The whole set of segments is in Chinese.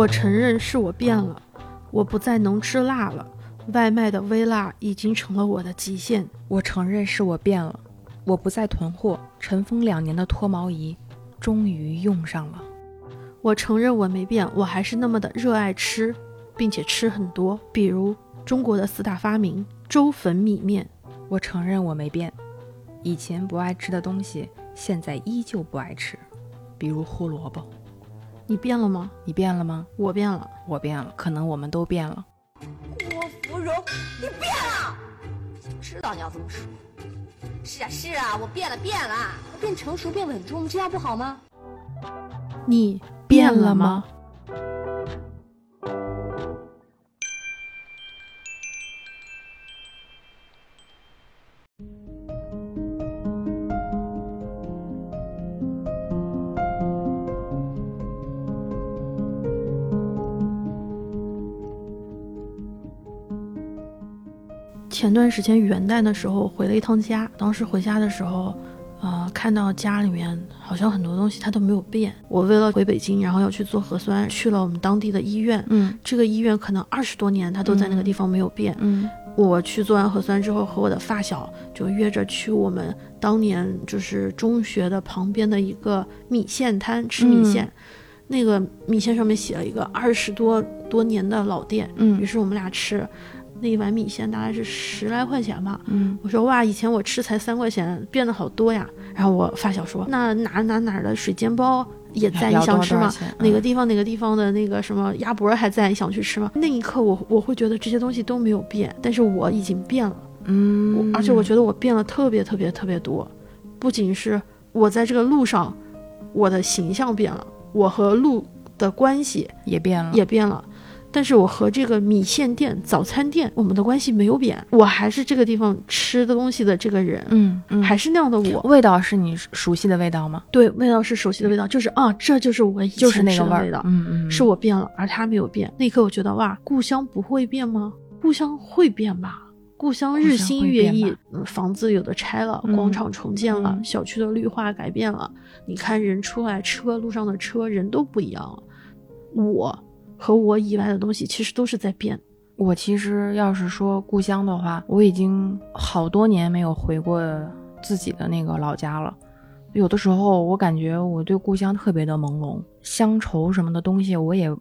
我承认是我变了，我不再能吃辣了，外卖的微辣已经成了我的极限。我承认是我变了，我不再囤货，尘封两年的脱毛仪终于用上了。我承认我没变，我还是那么的热爱吃，并且吃很多，比如中国的四大发明粥粉米面。我承认我没变，以前不爱吃的东西，现在依旧不爱吃，比如胡萝卜。你变了吗？你变了吗？我变了，我变了，可能我们都变了。郭芙蓉，你变了！知道你要这么说。是啊是啊，我变了变了，变成熟变稳重，这样不好吗？你变了吗？前段时间元旦的时候回了一趟家，当时回家的时候，呃，看到家里面好像很多东西它都没有变。我为了回北京，然后要去做核酸，去了我们当地的医院。嗯这个医院可能二十多年它都在那个地方没有变。嗯我去做完核酸之后，和我的发小就约着去我们当年就是中学的旁边的一个米线摊吃米线。那个米线上面写了一个二十多多年的老店。嗯于嗯是我们俩吃，那一碗米线大概是十来块钱吧。嗯我说哇，以前我吃才三块钱，变得好多呀。然后我发小说，那哪哪哪儿的水煎包也在，你想吃吗？哪个嗯地方哪个地方的那个什么鸭脖还在，你想去吃吗？那一刻我我会觉得这些东西都没有变，但是我已经变了，嗯，我而且我觉得我变了特别特别特别多，不仅是我在这个路上，我的形象变了，我和路的关系也变了，也变了。但是我和这个米线店、早餐店，我们的关系没有变，我还是这个地方吃的东西的这个人，嗯嗯，还是那样的我。味道是你熟悉的味道吗？对，味道是熟悉的味道，就是啊，这就是我以前就是那个味儿吃的味道，嗯嗯，是我变了，而他没有变。那一刻我觉得哇，故乡不会变吗？故乡会变吧。故乡日新月异房子有的拆了，嗯广场重建了，嗯小区的绿化改变了。你看人出来，车路上的车人都不一样了。我和我以外的东西其实都是在变。我其实要是说故乡的话，我已经好多年没有回过自己的那个老家了。有的时候我感觉我对故乡特别的朦胧，乡愁什么的东西我也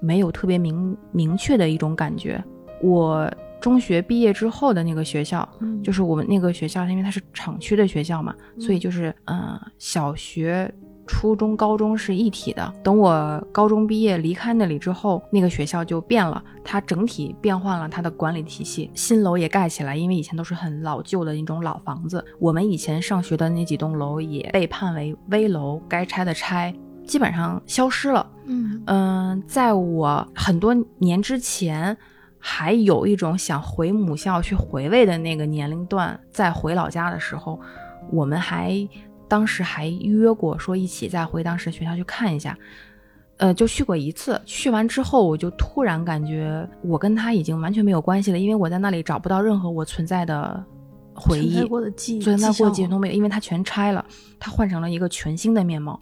没有特别明明确的一种感觉。我中学毕业之后的那个学校，嗯就是我们那个学校，因为它是厂区的学校嘛，嗯所以就是呃小学、初中、高中是一体的。等我高中毕业离开那里之后，那个学校就变了，它整体变换了它的管理体系，新楼也盖起来，因为以前都是很老旧的那种老房子。我们以前上学的那几栋楼也被判为危楼，该拆的拆，基本上消失了。嗯嗯，在我很多年之前，还有一种想回母校去回味的那个年龄段，在回老家的时候，我们还当时还约过说一起再回当时学校去看一下。呃，就去过一次，去完之后我就突然感觉我跟他已经完全没有关系了，因为我在那里找不到任何我存在的回忆，存在过的记忆，都没有，因为他全拆了，他换成了一个全新的面貌。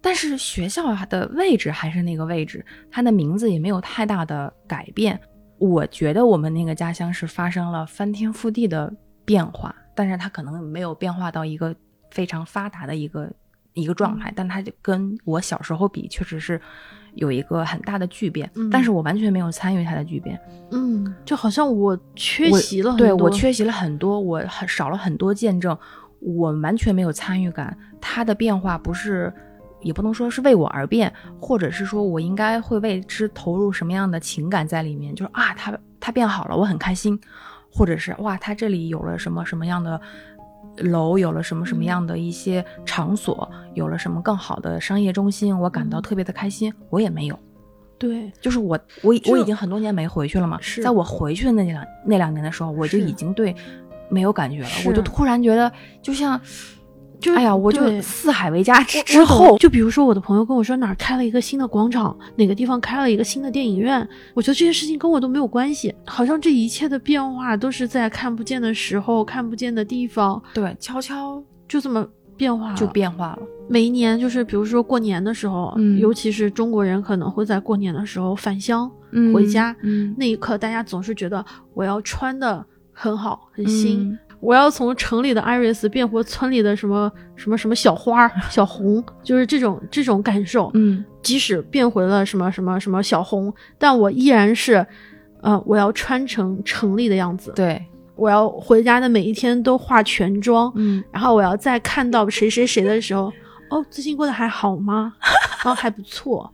但是学校的位置还是那个位置，它的名字也没有太大的改变。我觉得我们那个家乡是发生了翻天覆地的变化，但是它可能没有变化到一个非常发达的一个一个状态，但它就跟我小时候比，确实是有一个很大的巨变。嗯但是我完全没有参与它的巨变，嗯，就好像我缺席了很对我缺席了很多，我很少了很多见证，我完全没有参与感。它的变化不是，也不能说是为我而变，或者是说我应该会为之投入什么样的情感在里面，就是啊，他他变好了，我很开心，或者是哇，他这里有了什么什么样的。楼有了什么什么样的一些场所，有了什么更好的商业中心，我感到嗯。特别的开心。我也没有，对，就是我我这我已经很多年没回去了嘛，是在我回去的那两那两年的时候，我就已经对没有感觉了，我就突然觉得就像，就哎呀，我就四海为家之之后，就比如说我的朋友跟我说哪儿开了一个新的广场，哪个地方开了一个新的电影院，我觉得这些事情跟我都没有关系，好像这一切的变化都是在看不见的时候、看不见的地方，对，悄悄就这么变化就变化了。每一年就是比如说过年的时候，嗯尤其是中国人可能会在过年的时候返乡、嗯回家，嗯，那一刻大家总是觉得我要穿的很好很新。嗯我要从城里的 Iris 变回村里的什么什么什么小花、小红，就是这种这种感受。嗯即使变回了什么什么什么小红，但我依然是，呃，我要穿成城里的样子。对，我要回家的每一天都化全妆，嗯然后我要再看到谁谁谁的时候，哦，最近过得还好吗？哦，还不错。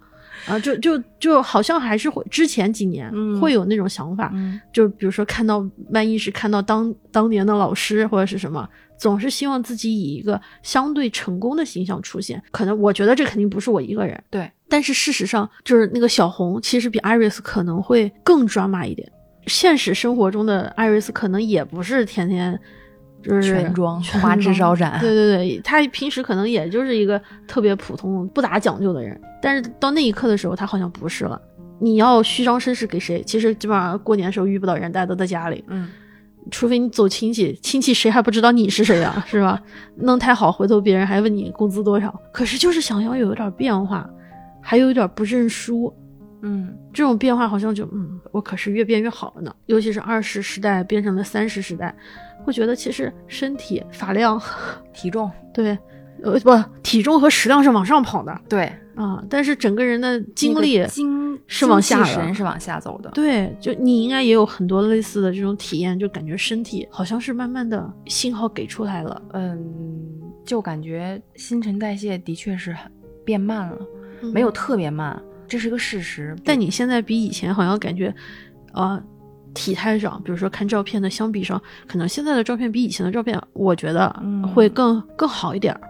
啊，就就就好像还是会之前几年嗯会有那种想法，嗯就比如说看到万一是看到当当年的老师或者是什么，总是希望自己以一个相对成功的形象出现。可能我觉得这肯定不是我一个人，对，但是事实上就是那个小红其实比 Iris 可能会更 drama 一点。现实生活中的 Iris 可能也不是天天就是全妆花枝招展对对对，他平时可能也就是一个特别普通、不咋讲究的人，但是到那一刻的时候，他好像不是了。你要虚张声势给谁？其实基本上过年的时候遇不到人，大家都在家里，嗯除非你走亲戚，亲戚谁还不知道你是谁啊？是吧？弄太好，回头别人还问你工资多少。可是就是想要有一点变化，还有一点不认输，嗯这种变化好像就嗯，我可是越变越好了呢。尤其是二十时代变成了三十时代，会觉得其实身体发量，体重 对，呃不，体重和食量是往上跑的对，啊，但是整个人的精力精是往下精气的神是往下走的。对，就你应该也有很多类似的这种体验，就感觉身体好像是慢慢的信号给出来了，嗯，就感觉新陈代谢的确是很变慢了，嗯没有特别慢，这是个事实。但你现在比以前好像感觉，呃，体态上，比如说看照片的相比上，可能现在的照片比以前的照片，我觉得嗯会更、更好一点儿，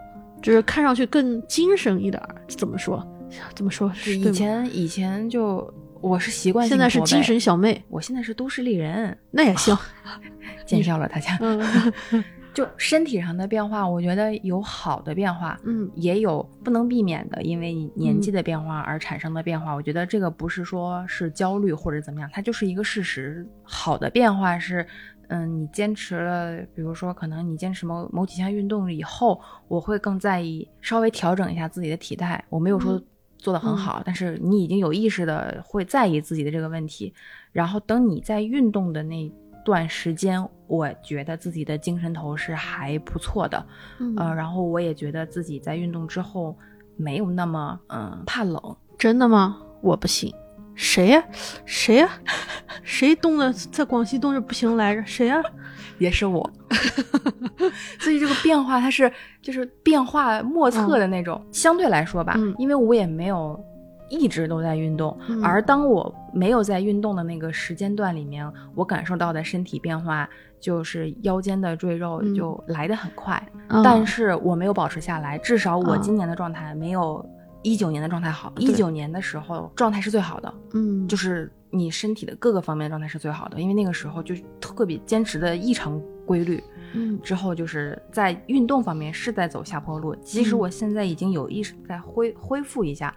就是看上去更精神一点儿。怎么说？怎么说？是以前以前就我是习惯性现在是精神小妹，我现在是都市丽人，那也行。见笑了大家。嗯 就身体上的变化，我觉得有好的变化，嗯也有不能避免的，因为你年纪的变化而产生的变化。我觉得这个不是说是焦虑或者怎么样，它就是一个事实。好的变化是，嗯，你坚持了，比如说可能你坚持某某几项运动以后，我会更在意，稍微调整一下自己的体态。我没有说嗯做得很好，但是你已经有意识的会在意自己的这个问题。然后等你在运动的那段时间，我觉得自己的精神头是还不错的。嗯呃，然后我也觉得自己在运动之后没有那么嗯怕冷，真的吗？我不信。谁呀、谁呀、谁冻的在广西冻着不行来着？谁呀、也是我，所以这个变化它是就是变化莫测的那种。相对来说吧，嗯因为我也没有一直都在运动，嗯。而当我没有在运动的那个时间段里面，我感受到的身体变化就是腰间的赘肉嗯。就来得很快，嗯。但是我没有保持下来，至少我嗯。今年的状态没有一九年的状态好。一九年的时候状态是最好的，嗯，就是你身体的各个方面状态是最好的，因为那个时候就特别坚持的异常规律。嗯。之后就是在运动方面是在走下坡路，即使嗯。我现在已经有意识在恢恢复一下，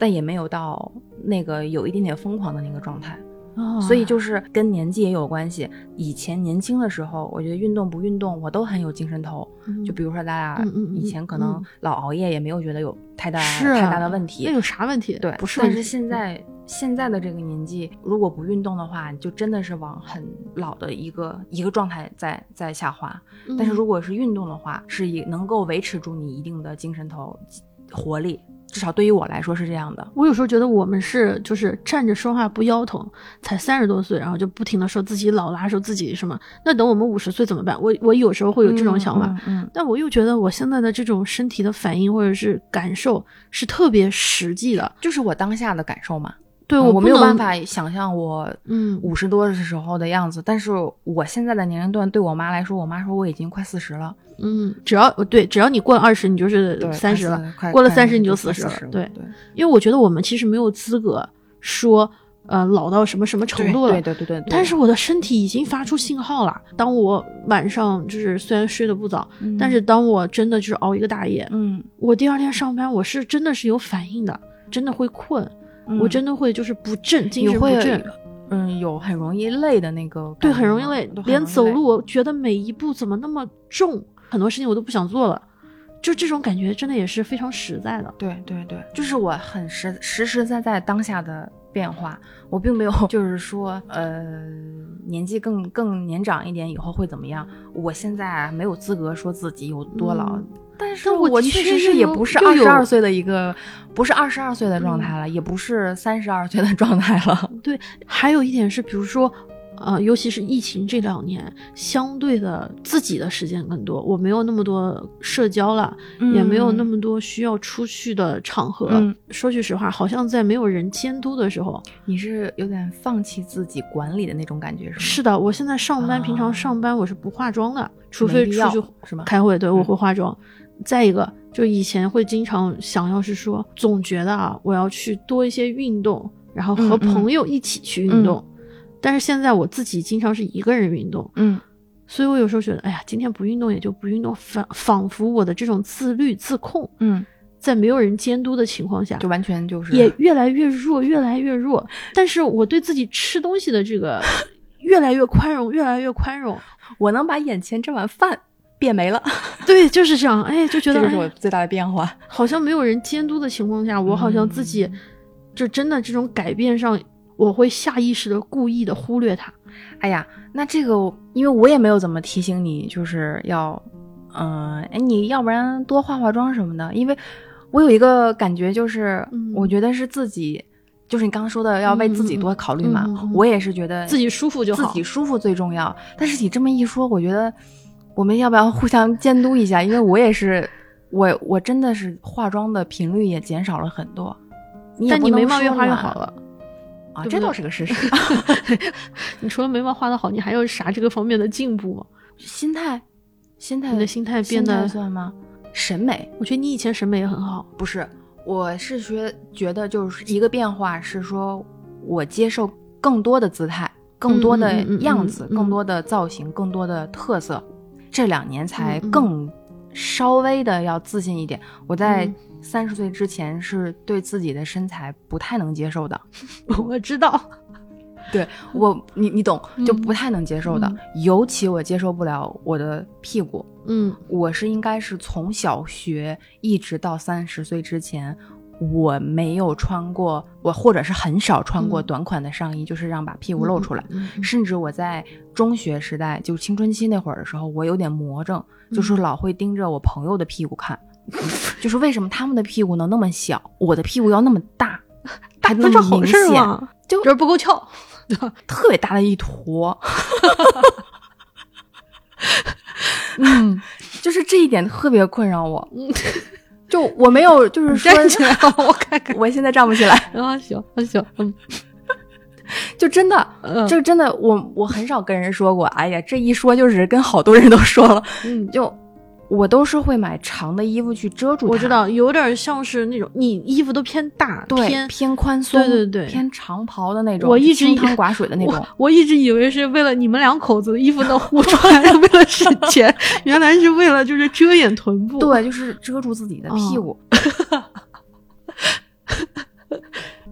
但也没有到那个有一点点疯狂的那个状态。哦所以就是跟年纪也有关系。以前年轻的时候，我觉得运动不运动，我都很有精神头。嗯就比如说咱俩以前可能嗯老熬夜，也没有觉得有太大、啊太大的问题。那有啥问题？对，不是但是。现在现在的这个年纪，如果不运动的话，就真的是往很老的一个一个状态在在下滑。嗯，但是如果是运动的话，是以能够维持住你一定的精神头活力，至少对于我来说是这样的。我有时候觉得我们是就是站着说话不腰疼，才三十多岁，然后就不停的说自己老啦，说自己什么。那等我们五十岁怎么办？我我有时候会有这种想法，嗯，嗯但我又觉得我现在的这种身体的反应或者是感受是特别实际的。就是我当下的感受嘛。对嗯我我没有办法想象我嗯五十多的时候的样子，但是我现在的年龄段对我妈来说，我妈说我已经快四十了，嗯，只要对，只要你过了二十，你就是对，三十了。过了三十你就四十了对对，因为我觉得我们其实没有资格说，呃，老到什么什么程度了。对对对对对。但是我的身体已经发出信号了。当我晚上就是虽然睡得不早，嗯，但是当我真的就是熬一个大夜，嗯，我第二天上班我是真的是有反应的，真的会困，嗯我真的会就是不振，精神不振。嗯有很容易累的那个对，很容易累连走路我觉得每一步怎么那么重，很多事情我都不想做了。就这种感觉真的也是非常实在的。对对对，就是我很实实实在在当下的变化，我并没有 就是说，呃，年纪更更年长一点以后会怎么样？我现在没有资格说自己有多老，嗯但是我的我确确是有实是也不是二十二岁的一个，不是二十二岁的状态了，也不是三十二岁的状态了。对，还有一点是，比如说，呃，尤其是疫情这两年，相对的自己的时间更多，我没有那么多社交了，也没有那么多需要出去的场合。嗯说句实话，好像在没有人监督的时候，你是有点放弃自己管理的那种感觉，是吗？是的，我现在上班，平啊常上班我是不化妆的，除非出去是吗？开会，对我嗯会化妆。再一个，就以前会经常想要是说，总觉得啊，我要去多一些运动，然后和朋友一起去运动。但是现在我自己经常是一个人运动，嗯所以我有时候觉得，哎呀，今天不运动也就不运动，仿仿佛我的这种自律自控，嗯，在没有人监督的情况下，就完全就是也越来越弱，越来越弱。但是我对自己吃东西的这个 越来越宽容，越来越宽容。我能把眼前这碗饭变没了，对，就是这样。哎，就觉得这个是我哎最大的变化。好像没有人监督的情况下，我好像自己就真的这种改变上，我会下意识的故意的忽略它。哎呀，那这个因为我也没有怎么提醒你，就是要，嗯、哎，你要不然多化化妆什么的，因为我有一个感觉，就是、嗯我觉得是自己，就是你刚刚说的要为自己多考虑嘛，我也是觉得自己舒服就好自己舒服最重要。但是你这么一说，我觉得我们要不要互相监督一下？因为我也是，我我真的是化妆的频率也减少了很多。你但你眉毛越画越好了。啊，这倒是个事实。你除了眉毛画的好，你还有啥这个方面的进步吗？心态，心态，你的心态变得，算吗？审美我觉得你以前审美也很好。不是，我是觉觉得就是一个变化是说，我接受更多的姿态，更多的样子，嗯更多的造型，更多的特色。这两年才更稍微的要自信一点。我在嗯三十岁之前是对自己的身材不太能接受的。我知道，对我，你你懂，就嗯不太能接受的。尤其我接受不了我的屁股。嗯我是应该是从小学一直到三十岁之前，我没有穿过，我或者是很少穿过嗯短款的上衣，就是让把屁股露出来。嗯嗯甚至我在中学时代，就青春期那会儿的时候，我有点魔怔，嗯就是老会盯着我朋友的屁股看，就是为什么他们的屁股能那么小，我的屁股要那么大，大那那这好么明显，事吗？就这儿不够翘。特别大的一坨。嗯，就是这一点特别困扰我。就我没有，就是说，站起来，我看看。我现在站不起来，啊，行，啊行，嗯 就真的，嗯，就真的，我我很少跟人说过。哎呀，这一说就是跟好多人都说了，嗯，就我都是会买长的衣服去遮住它。我知道，有点像是那种你衣服都偏大，对，偏偏宽松，对对对偏长袍的那种，我一直以清汤寡水的那种我。我一直以为是为了你们两口子的衣服能互穿，为了省钱，原来是为了就是遮掩臀部。，对，就是遮住自己的屁股。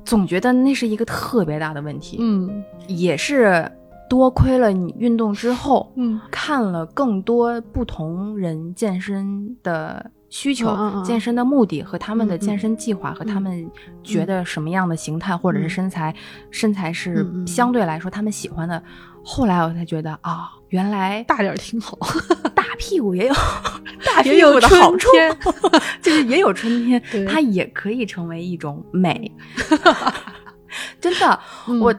总觉得那是一个特别大的问题，嗯也是多亏了你运动之后，嗯。看了更多不同人健身的需求、健身的目的和他们的健身计划、和他们觉得什么样的形态、或者是身材，身材是相对来说他们喜欢的。后来我才觉得啊，原来大点儿挺好，大屁股也有 大屁股的好处，就是也有春天，它也可以成为一种美。真的，嗯。我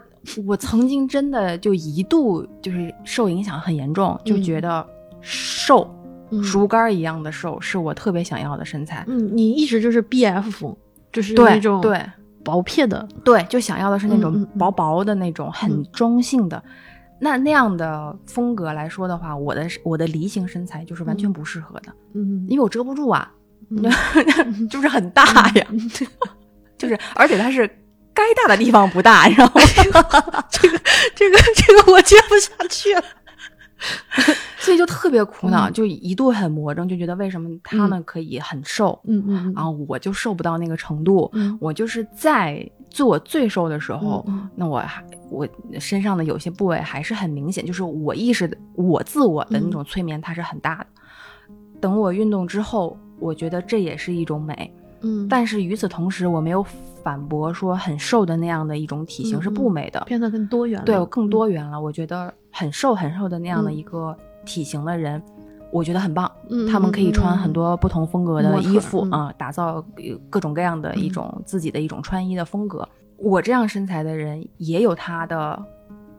我曾经真的就一度就是受影响很严重，就觉得瘦、嗯。竹竿一样的瘦是我特别想要的身材。嗯，你一直就是 B F 风，就是那种对薄片的，对，就想要的是那种薄薄的那种很嗯。中性的。那那样的风格来说的话，我的我的梨形身材就是完全不适合的，嗯，因为我遮不住啊，嗯。就是很大呀，就是而且它是该大的地方不大，你知道吗？这个这个这个我接不下去了。所以就特别苦恼，嗯就一度很魔怔，就觉得为什么他们可以很瘦，嗯嗯然后我就瘦不到那个程度。嗯我就是在做我最瘦的时候，嗯那我还我身上的有些部位还是很明显，就是我意识的我自我的那种催眠，它是很大的。等我运动之后，我觉得这也是一种美。嗯，但是与此同时，我没有反驳说很瘦的那样的一种体型是不美的，变得更多元了。对我更多元了。我觉得很瘦很瘦的那样的一个体型的人，我觉得很棒。嗯，他们可以穿很多不同风格的衣服嗯啊、打造各种各样的一种自己的一种穿衣的风格。我这样身材的人也有他的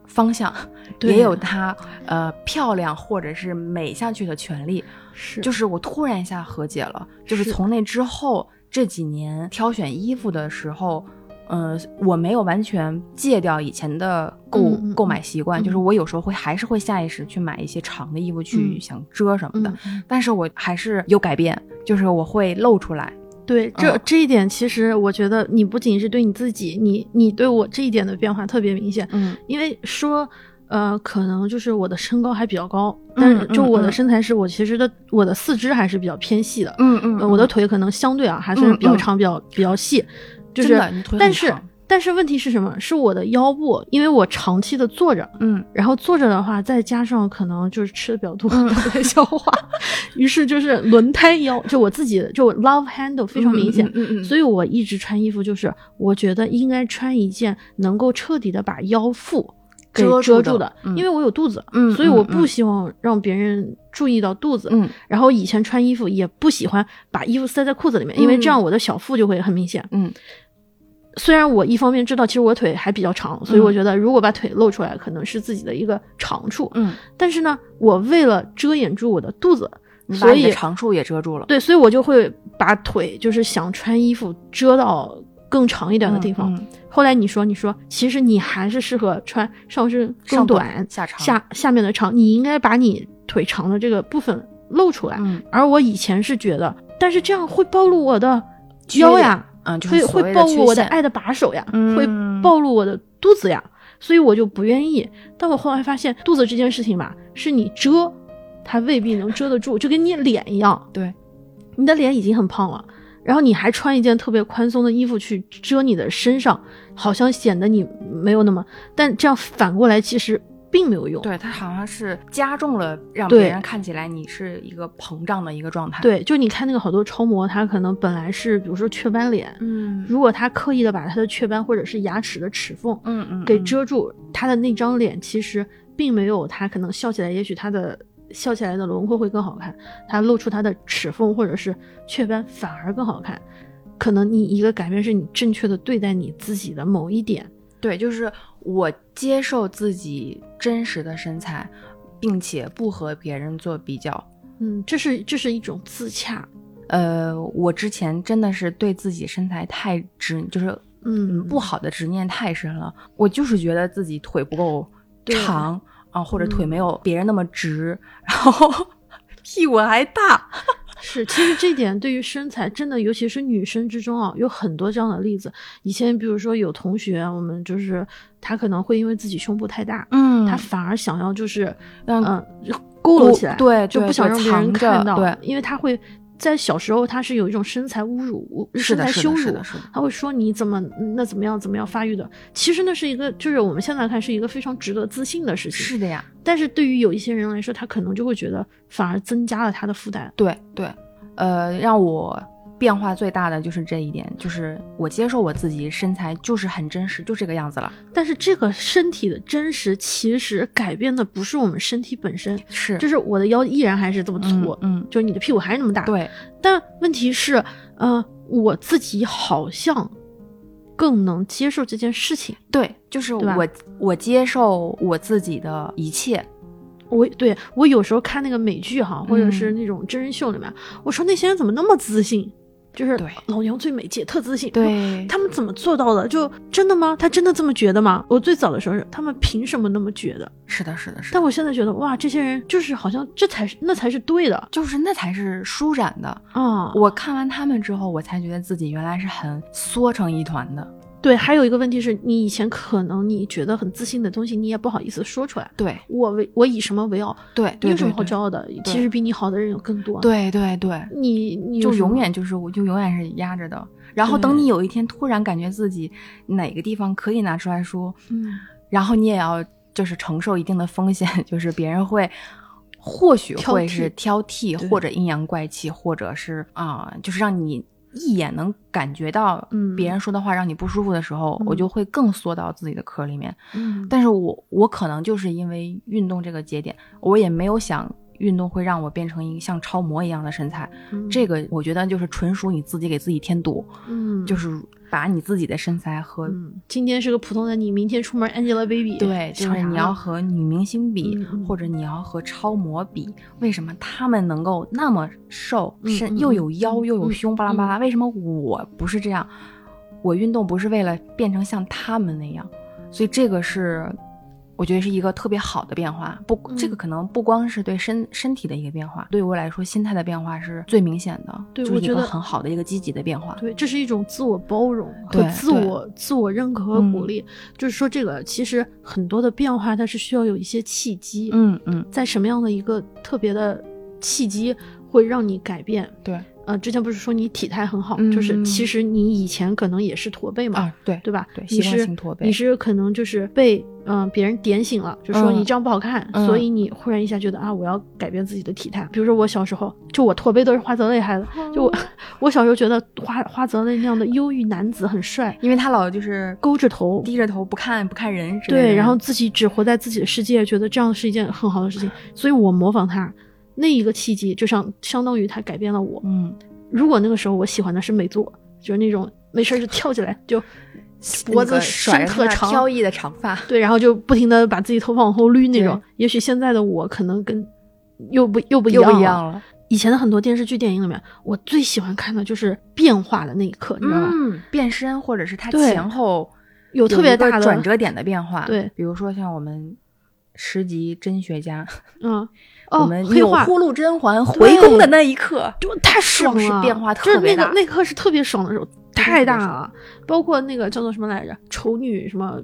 方向，也有他呃漂亮或者是美下去的权利。是就是我突然一下和解了，就是是从那之后这几年挑选衣服的时候，嗯、我没有完全戒掉以前的购、购买习惯，嗯。就是我有时候会还是会下意识去买一些长的衣服去嗯想遮什么的，嗯。但是我还是有改变，就是我会露出来。对，这、嗯。这一点其实我觉得你不仅是对你自己，你你对我这一点的变化特别明显。嗯。因为说，呃，可能就是我的身高还比较高，但是就我的身材是我其实的我的四肢还是比较偏细的，嗯嗯呃我的腿可能相对啊还算是比较长、比较比较细，就是但是但是问题是什么？是我的腰部，因为我长期的坐着，嗯。然后坐着的话，再加上可能就是吃的比较多，嗯。不太消化，于是就是轮胎腰，就我自己就 love handle 非常明显。嗯嗯嗯所以我一直穿衣服，就是我觉得应该穿一件能够彻底的把腰腹给遮遮住的，嗯因为我有肚子，嗯所以我不希望让别人注意到肚子。嗯然后以前穿衣服也不喜欢把衣服塞在裤子里面，因为这样我的小腹就会很明显。嗯虽然我一方面知道其实我腿还比较长，所以嗯我觉得如果把腿露出来，可能是自己的一个长处。嗯，但是呢，我为了遮掩住我的肚子，所以长处也遮住了。对，所以我就会把腿就是想穿衣服遮到更长一点的地方。后来你说，你说其实你还是适合穿上身更上短短、下长。下下面的长，你应该把你腿长的这个部分露出来。嗯。而我以前是觉得，但是这样会暴露我的腰呀，嗯，就是会会暴露我的爱的把手呀，嗯。会暴露我的肚子呀，所以我就不愿意。但我后来发现，肚子这件事情吧，是你遮，它未必能遮得住，就跟你脸一样，对，你的脸已经很胖了，然后你还穿一件特别宽松的衣服去遮你的身上，好像显得你没有那么，但这样反过来其实并没有用。对，它好像是加重了让别人看起来你是一个膨胀的一个状态。，对，就你看那个好多超模，她可能本来是比如说雀斑脸，嗯如果她刻意的把她的雀斑或者是牙齿的齿缝嗯嗯，给嗯遮住，她的那张脸其实并没有她可能笑起来，也许她的笑起来的轮廓会更好看，它露出它的齿缝或者是雀斑反而更好看。可能你一个改变是你正确的对待你自己的某一点，对，就是我接受自己真实的身材，并且不和别人做比较。嗯，这是这是一种自洽，呃，我之前真的是对自己身材太执，就是嗯不好的执念太深了。我就是觉得自己腿不够对长啊，或者腿嗯没有别人那么直，然后 屁股还大。是，其实这点对于身材真的，尤其是女生之中啊，有很多这样的例子。以前比如说有同学，我们就是他可能会因为自己胸部太大，嗯他反而想要就是让嗯、佝偻起来，对对就不想让别人看到，对因为他会在小时候他是有一种身材侮辱、身材羞辱。他会说你怎么那怎么样怎么样发育的，其实那是一个就是我们现在看是一个非常值得自信的事情，是的呀，但是对于有一些人来说，他可能就会觉得反而增加了他的负担。对对，呃，让我变化最大的就是这一点，就是我接受我自己身材就是很真实，就这个样子了。但是这个身体的真实，其实改变的不是我们身体本身，是就是我的腰依然还是这么粗，嗯嗯就是你的屁股还是那么大。，对，但问题是，呃，我自己好像更能接受这件事情。对，就是我我接受我自己的一切。我对我有时候看那个美剧哈，或者嗯是那种真人秀里面，我说那些人怎么那么自信？就是对老娘最美，姐特自信。对他们怎么做到的？就真的吗？他真的这么觉得吗？我最早的时候是，他们凭什么那么觉得？是的，是的，是的，但我现在觉得，哇，这些人就是好像这才是那才是对的就是那才是舒展的。啊！我看完他们之后，我才觉得自己原来是很缩成一团的。对，还有一个问题是你以前可能你觉得很自信的东西，你也不好意思说出来。对我为我以什么为傲？对有什么好骄傲的？其实比你好的人有更多。，对对对，你你就永远就是我就永远是压着的。然后等你有一天突然感觉自己哪个地方可以拿出来说，嗯，然后你也要就是承受一定的风险，就是别人会或许会是挑剔，对或者阴阳怪气，或者是啊、就是让你一眼能感觉到嗯。别人说的话让你不舒服的时候，嗯。我就会更缩到自己的壳里面。嗯。但是我我可能就是因为运动这个节点，我也没有想运动会让我变成一个像超模一样的身材。这个我觉得就是纯属你自己给自己添堵，嗯。就是把你自己的身材和、嗯，今天是个普通的你，明天出门 Angelababy，对，就是你要和女明星比，或者你要和超模比，为什么他们能够那么瘦，身又有腰又有胸，巴拉巴拉？为什么我不是这样？我运动不是为了变成像他们那样，所以这个是。我觉得是一个特别好的变化，不，这个嗯可能不光是对身身体的一个变化，对我来说，心态的变化是最明显的，就是一个对我觉得很好的一个积极的变化。对，这是一种自我包容和对自我自我认可和鼓嗯励。就是说，这个其实很多的变化，它是需要有一些契机。嗯嗯，在什么样的一个特别的契机会让你改变？对呃，之前不是说你体态很好，嗯就是其实你以前可能也是驼背嘛，啊，对对吧？对，习惯你是性驼背，你是可能就是被嗯、别人点醒了，就说嗯你这样不好看，嗯所以你忽然一下觉得啊，我要改变自己的体态。比如说我小时候，就我驼背都是花泽类害的，就我我小时候觉得花花泽类那样的忧郁男子很帅，因为他老就是勾着头。低着头不看不看人对，然后自己只活在自己的世界，觉得这样是一件很好的事情，所以我模仿他。那一个契机，就像相当于他改变了我。嗯，如果那个时候我喜欢的是美作，就是那种没事儿就跳起来，就脖子伸甩特长，飘逸的长发，对，然后就不停的把自己头发往后捋那种。也许现在的我可能跟又不又不一样了。不一样了。以前的很多电视剧、电影里面，我最喜欢看的就是变化的那一刻，你知道吧？嗯，变身或者是他前后有特别大的转折点的变化。对比如说像我们十级真学家，嗯，我哦，黑化祜禄甄嬛回宫的那一刻，就太爽了，是是变化就是特别大那个那刻是特别爽的时候，太大了。包括那个叫做什么来着，丑女什么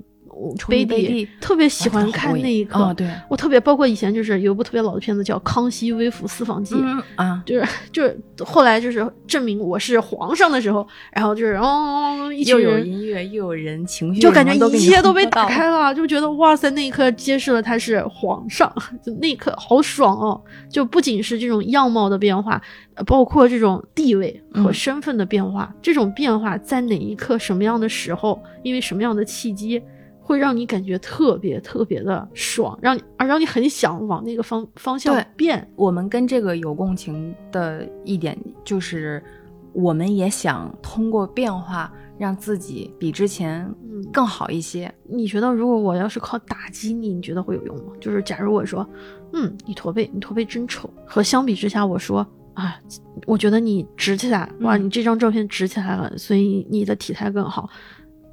丑女 baby，baby 特别喜欢看那一刻。哦，对，我特别包括以前就是有一部特别老的片子叫《康熙微服私访记》，嗯啊，就是就是后来就是证明我是皇上的时候，然后就是哦又有人音乐又有人情绪，就感觉一切都被打开了，就觉得哇塞，那一刻揭示了他是皇上，就那一刻好爽哦！就不仅是这种样貌的变化，呃包括这种地位和嗯身份的变化，这种变化在哪一刻、什么样的时候，因为什么样的契机，会让你感觉特别特别的爽，让你而让你很想往那个方方向变。我们跟这个有共情的一点就是，我们也想通过变化让自己比之前嗯更好一些。你觉得如果我要是靠打击你，你觉得会有用吗？就是假如我说，嗯，你驼背，你驼背真丑，和相比之下，我说啊，我觉得你直起来，哇，嗯你这张照片直起来了，所以你的体态更好。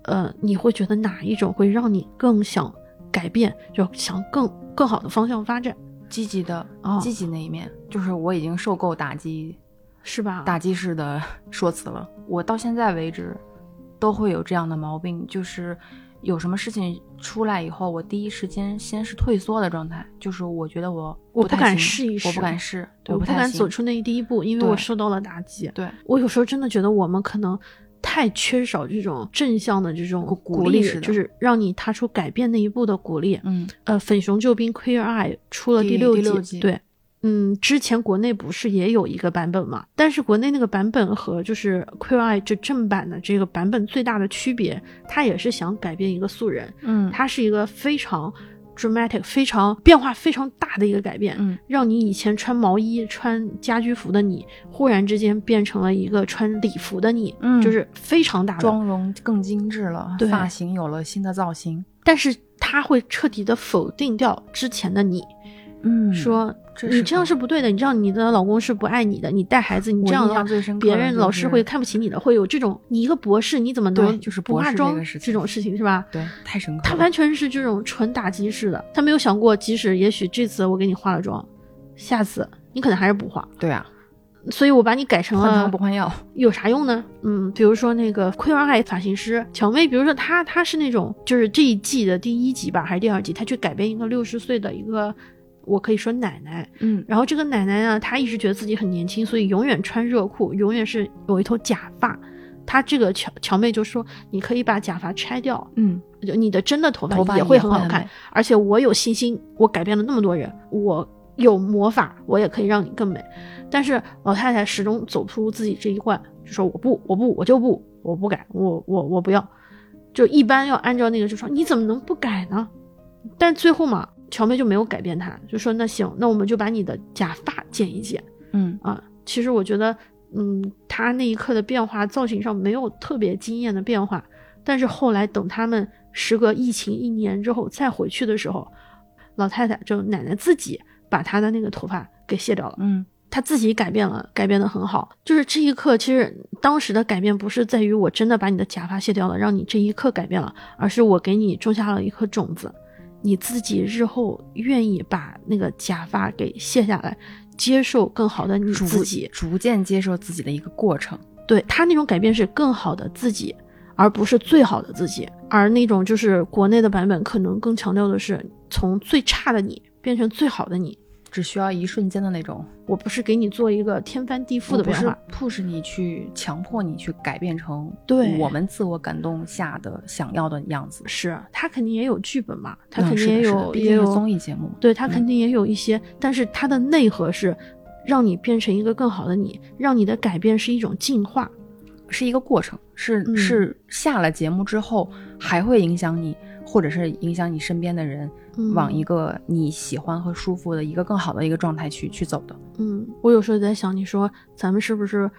呃，你会觉得哪一种会让你更想改变，就想更更好的方向发展，积极的、哦积极那一面，就是我已经受够打击是吧？打击式的 说辞了。我到现在为止都会有这样的毛病，就是有什么事情出来以后，我第一时间先是退缩的状态，就是我觉得我我不敢试一试我不敢试，对我不太敢走出那第一步，因为我受到了打击。对我有时候真的觉得我们可能太缺少这种正向的这种鼓鼓励，就是让你踏出改变那一步的鼓励。嗯呃，粉熊救兵 Queer Eye 出了第六季，对。嗯，之前国内不是也有一个版本嘛？但是国内那个版本和就是 Queer Eye 这正版的这个版本最大的区别，它也是想改变一个素人，嗯它是一个非常 dramatic、非常变化非常大的一个改变，嗯让你以前穿毛衣、穿家居服的你，忽然之间变成了一个穿礼服的你，嗯就是非常大的。妆容更精致了，对发型有了新的造型。但是它会彻底的否定掉之前的你，嗯说这你这样是不对的，你这样你的老公是不爱你的，你带孩子你这样的话别人老师会看不起你的，会有这种你一个博士你怎么能就是不化妆这种事情是吧？对太深刻。他完全是这种纯打击式的，他没有想过，即使也许这次我给你化了妆，下次你可能还是不化，对啊，所以我把你改成换汤了不换药。有啥用呢？嗯，比如说那个 Queer Eye 发型师乔妹，比如说她，她是那种就是这一季的第一集吧，还是第二集，她去改编一个六十岁的一个，我可以说奶奶。嗯然后这个奶奶呢，她一直觉得自己很年轻，所以永远穿热裤，永远是有一头假发。她这个乔乔妹就说，你可以把假发拆掉，嗯，就你的真的头发也会很好看。而且我有信心，我改变了那么多人，我有魔法，我也可以让你更美。但是老太太始终走不出自己这一关，就说我不，我不，我就不，我不改，我我我不要。就一般要按照那个，就说你怎么能不改呢？但最后嘛，乔妹就没有改变他，就说那行，那我们就把你的假发剪一剪。嗯啊，其实我觉得，嗯，他那一刻的变化造型上没有特别惊艳的变化，但是后来等他们时隔疫情一年之后再回去的时候，老太太就奶奶自己把她的那个头发给卸掉了。嗯他自己改变了，改变的很好。就是这一刻，其实当时的改变不是在于我真的把你的假发卸掉了，让你这一刻改变了，而是我给你种下了一颗种子，你自己日后愿意把那个假发给卸下来，接受更好的你自己。逐渐接受自己的一个过程。对他那种改变是更好的自己，而不是最好的自己。而那种就是国内的版本，可能更强调的是从最差的你变成最好的你。只需要一瞬间的那种，我不是给你做一个天翻地覆的不是变化，push 你去强迫你去改变成对我们自我感动下的想要的样子。是他肯定也有剧本嘛，他嗯肯定也是的是也有综艺节目对他肯嗯定也有一些，但是他的内核是让你变成一个更好的你，让你的改变是一种进化。是一个过程，是、嗯是下了节目之后还会影响你，或者是影响你身边的人，嗯往一个你喜欢和舒服的一个更好的一个状态去去走的。嗯，我有时候在想，你说咱们是不是，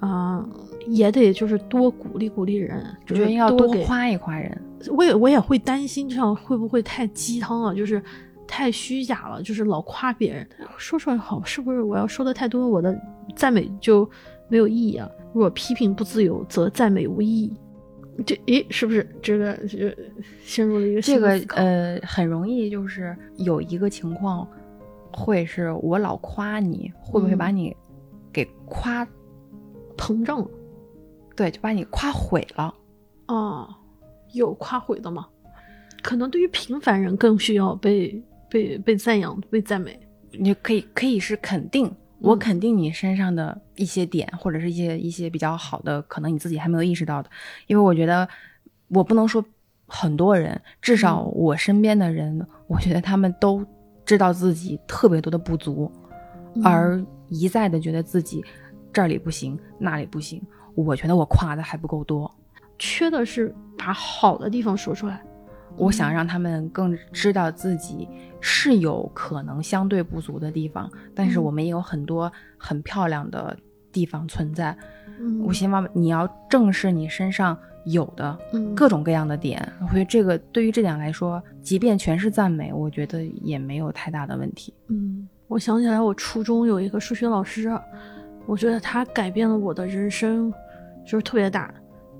呃，也得就是多鼓励鼓励人，我就是觉得要多夸一夸人。我也我也会担心，这样会不会太鸡汤了？就是太虚假了，就是老夸别人，说出来好，是不是我要说的太多，我的赞美就没有意义啊？若批评不自由，则赞美无意义。这咦，是不是这个就陷入了一个这个呃，很容易就是有一个情况，会是我老夸你，会不会嗯把你给夸、膨胀了对，就把你夸毁了。啊？有夸毁的吗？可能对于平凡人更需要被被被赞扬、被赞美。你可以可以是肯定，我嗯肯定你身上的一些点，或者是一些一些比较好的，可能你自己还没有意识到的。因为我觉得，我不能说很多人，至少嗯我身边的人，我觉得他们都知道自己特别多的不足，嗯而一再的觉得自己这里不行，那里不行。我觉得我夸的还不够多，缺的是把好的地方说出来。我想让他们更知道自己是有可能相对不足的地方，但是嗯我们也有很多很漂亮的地方存在。嗯，我希望你要正视你身上有的嗯各种各样的点。我觉得这个对于这点来说，即便全是赞美，我觉得也没有太大的问题。嗯，我想起来，我初中有一个数学老师，我觉得他改变了我的人生，就是特别大。